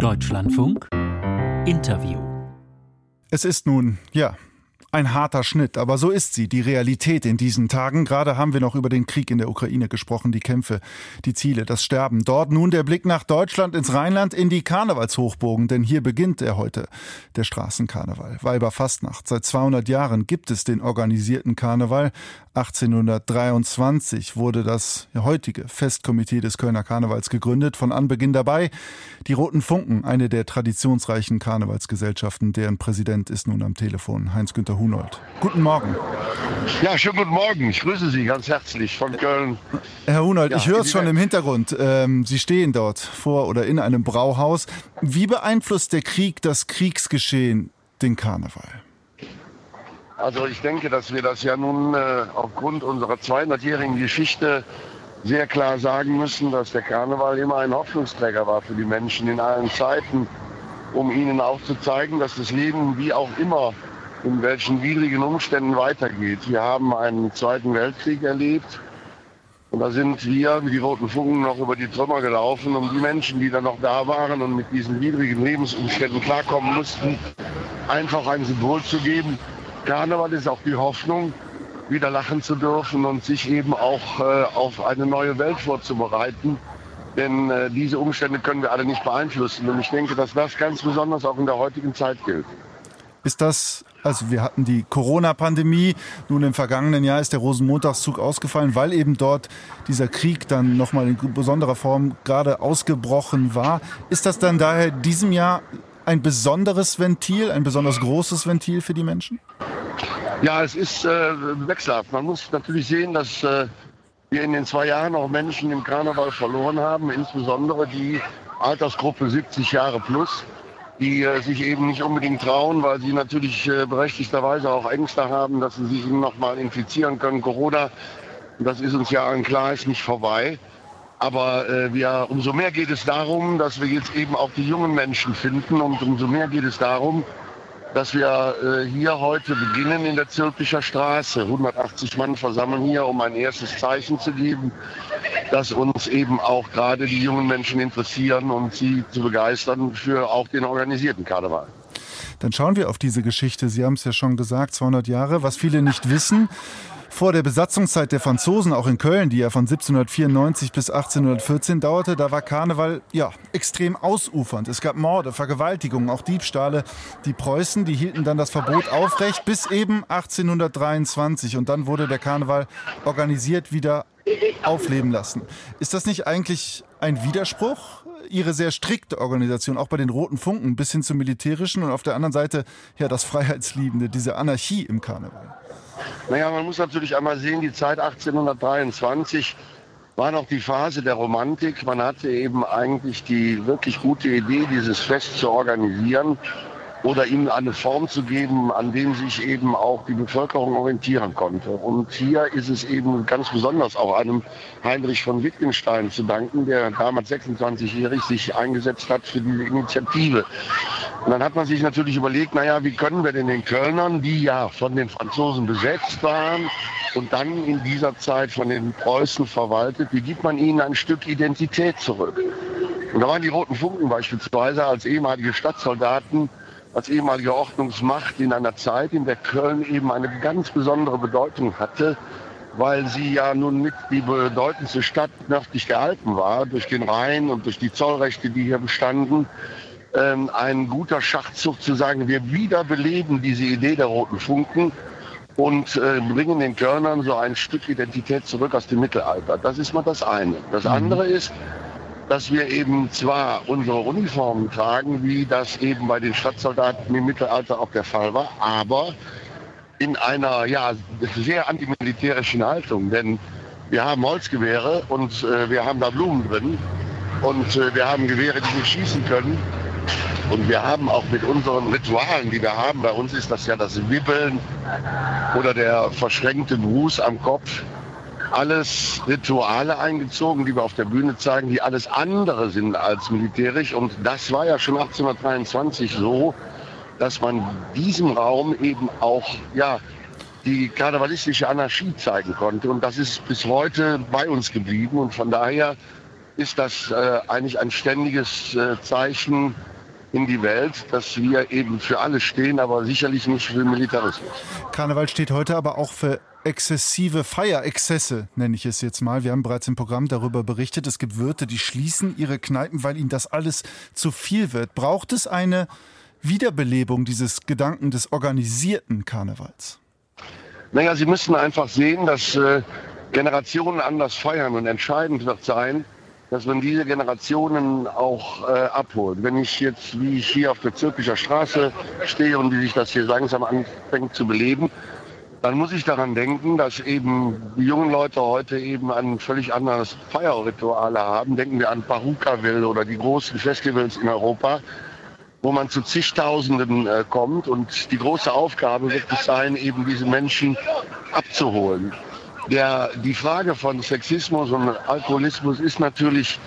Deutschlandfunk Interview. Es ist nun, ja, ein harter Schnitt, aber so ist sie, die Realität in diesen Tagen. Gerade haben wir noch über den Krieg in der Ukraine gesprochen, die Kämpfe, die Ziele, das Sterben. Dort nun der Blick nach Deutschland, ins Rheinland, in die Karnevalshochbogen, denn hier beginnt er heute, der Straßenkarneval. Weiberfastnacht. Seit 200 Jahren gibt es den organisierten Karneval. 1823 wurde das heutige Festkomitee des Kölner Karnevals gegründet. Von Anbeginn dabei die Roten Funken, eine der traditionsreichen Karnevalsgesellschaften. Deren Präsident ist nun am Telefon, Heinz-Günther Hunold. Guten Morgen. Ja, schönen guten Morgen. Ich grüße Sie ganz herzlich von Köln. Herr Hunold, ja, ich höre es schon im Hintergrund. Ähm, Sie stehen dort vor oder in einem Brauhaus. Wie beeinflusst der Krieg das Kriegsgeschehen den Karneval? Also ich denke, dass wir das ja nun äh, aufgrund unserer 200-jährigen Geschichte sehr klar sagen müssen, dass der Karneval immer ein Hoffnungsträger war für die Menschen in allen Zeiten, um ihnen auch zu zeigen, dass das Leben wie auch immer in welchen widrigen Umständen weitergeht. Wir haben einen Zweiten Weltkrieg erlebt und da sind wir die Roten Funken noch über die Trümmer gelaufen, um die Menschen, die dann noch da waren und mit diesen widrigen Lebensumständen klarkommen mussten, einfach ein Symbol zu geben, Karneval ist auch die Hoffnung, wieder lachen zu dürfen und sich eben auch äh, auf eine neue Welt vorzubereiten. Denn äh, diese Umstände können wir alle nicht beeinflussen. Und ich denke, dass das ganz besonders auch in der heutigen Zeit gilt. Ist das, also wir hatten die Corona-Pandemie, nun im vergangenen Jahr ist der Rosenmontagszug ausgefallen, weil eben dort dieser Krieg dann nochmal in besonderer Form gerade ausgebrochen war. Ist das dann daher diesem Jahr ein besonderes Ventil, ein besonders großes Ventil für die Menschen? Ja, es ist äh, wechselhaft. Man muss natürlich sehen, dass äh, wir in den zwei Jahren auch Menschen im Karneval verloren haben, insbesondere die Altersgruppe 70 Jahre plus, die äh, sich eben nicht unbedingt trauen, weil sie natürlich äh, berechtigterweise auch Ängste haben, dass sie sich nochmal infizieren können. Corona, das ist uns ja allen klar, ist nicht vorbei. Aber äh, wir, umso mehr geht es darum, dass wir jetzt eben auch die jungen Menschen finden und umso mehr geht es darum, dass wir äh, hier heute beginnen in der Zülpicher Straße. 180 Mann versammeln hier, um ein erstes Zeichen zu geben, dass uns eben auch gerade die jungen Menschen interessieren und sie zu begeistern für auch den organisierten Karneval. Dann schauen wir auf diese Geschichte. Sie haben es ja schon gesagt, 200 Jahre. Was viele nicht wissen, vor der Besatzungszeit der Franzosen, auch in Köln, die ja von 1794 bis 1814 dauerte, da war Karneval ja extrem ausufernd. Es gab Morde, Vergewaltigungen, auch Diebstahle. Die Preußen, die hielten dann das Verbot aufrecht bis eben 1823 und dann wurde der Karneval organisiert wieder aufleben lassen. Ist das nicht eigentlich ein Widerspruch? Ihre sehr strikte Organisation, auch bei den Roten Funken, bis hin zum militärischen und auf der anderen Seite ja das Freiheitsliebende, diese Anarchie im Karneval. Naja, man muss natürlich einmal sehen, die Zeit 1823 war noch die Phase der Romantik. Man hatte eben eigentlich die wirklich gute Idee, dieses Fest zu organisieren oder ihm eine Form zu geben, an dem sich eben auch die Bevölkerung orientieren konnte. Und hier ist es eben ganz besonders auch einem Heinrich von Wittgenstein zu danken, der damals 26-jährig sich eingesetzt hat für diese Initiative. Und dann hat man sich natürlich überlegt, naja, wie können wir denn den Kölnern, die ja von den Franzosen besetzt waren und dann in dieser Zeit von den Preußen verwaltet, wie gibt man ihnen ein Stück Identität zurück? Und da waren die Roten Funken beispielsweise als ehemalige Stadtsoldaten als ehemalige Ordnungsmacht in einer Zeit, in der Köln eben eine ganz besondere Bedeutung hatte, weil sie ja nun mit die bedeutendste Stadt nördlich der Alpen war, durch den Rhein und durch die Zollrechte, die hier bestanden. Ähm, ein guter Schachzug zu sagen, wir wiederbeleben diese Idee der roten Funken und äh, bringen den Kölnern so ein Stück Identität zurück aus dem Mittelalter. Das ist mal das eine. Das mhm. andere ist, dass wir eben zwar unsere Uniformen tragen, wie das eben bei den Stadtsoldaten im Mittelalter auch der Fall war, aber in einer ja, sehr antimilitärischen Haltung. Denn wir haben Holzgewehre und äh, wir haben da Blumen drin und äh, wir haben Gewehre, die wir schießen können. Und wir haben auch mit unseren Ritualen, die wir haben, bei uns ist das ja das Wibbeln oder der verschränkte Gruß am Kopf, alles Rituale eingezogen, die wir auf der Bühne zeigen, die alles andere sind als militärisch. Und das war ja schon 1823 so, dass man diesem Raum eben auch ja, die karnevalistische Anarchie zeigen konnte. Und das ist bis heute bei uns geblieben. Und von daher ist das äh, eigentlich ein ständiges äh, Zeichen in die Welt, dass wir eben für alles stehen, aber sicherlich nicht für Militarismus. Karneval steht heute aber auch für exzessive Feierexzesse, nenne ich es jetzt mal. Wir haben bereits im Programm darüber berichtet. Es gibt Wirte, die schließen ihre Kneipen, weil ihnen das alles zu viel wird. Braucht es eine Wiederbelebung dieses Gedanken des organisierten Karnevals? Naja, Sie müssen einfach sehen, dass äh, Generationen anders feiern und entscheidend wird sein, dass man diese Generationen auch äh, abholt. Wenn ich jetzt, wie ich hier auf der Zürcher Straße stehe und wie sich das hier langsam anfängt zu beleben, dann muss ich daran denken, dass eben die jungen Leute heute eben ein völlig anderes Feierrituale haben. Denken wir an Parukaville oder die großen Festivals in Europa, wo man zu zigtausenden äh, kommt. Und die große Aufgabe wird es sein, eben diese Menschen abzuholen. Der, die Frage von Sexismus und Alkoholismus ist natürlich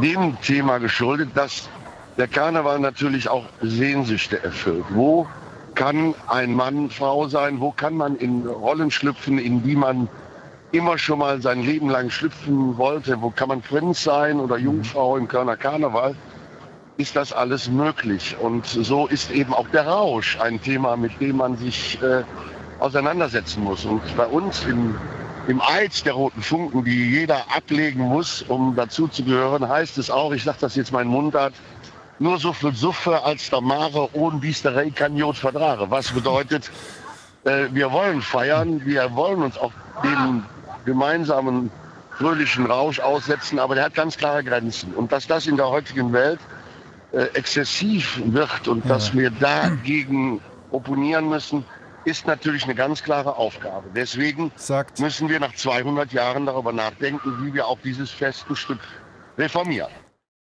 dem Thema geschuldet, dass der Karneval natürlich auch Sehnsüchte erfüllt. Wo kann ein Mann Frau sein? Wo kann man in Rollen schlüpfen, in die man immer schon mal sein Leben lang schlüpfen wollte? Wo kann man Prinz sein oder mhm. Jungfrau im Körner Karneval? Ist das alles möglich? Und so ist eben auch der Rausch ein Thema, mit dem man sich äh, auseinandersetzen muss. Und bei uns im, im Eid der roten Funken, die jeder ablegen muss, um dazu zu gehören, heißt es auch, ich sage das jetzt meinen Mundart, nur so viel Suffe als der Mare ohne Biesterei kann Jod vertragen. Was bedeutet, äh, wir wollen feiern, wir wollen uns auch dem gemeinsamen fröhlichen Rausch aussetzen, aber der hat ganz klare Grenzen. Und dass das in der heutigen Welt äh, exzessiv wird und ja. dass wir dagegen opponieren müssen, ist natürlich eine ganz klare Aufgabe. Deswegen Sagt. müssen wir nach 200 Jahren darüber nachdenken, wie wir auch dieses Fest ein Stück reformieren.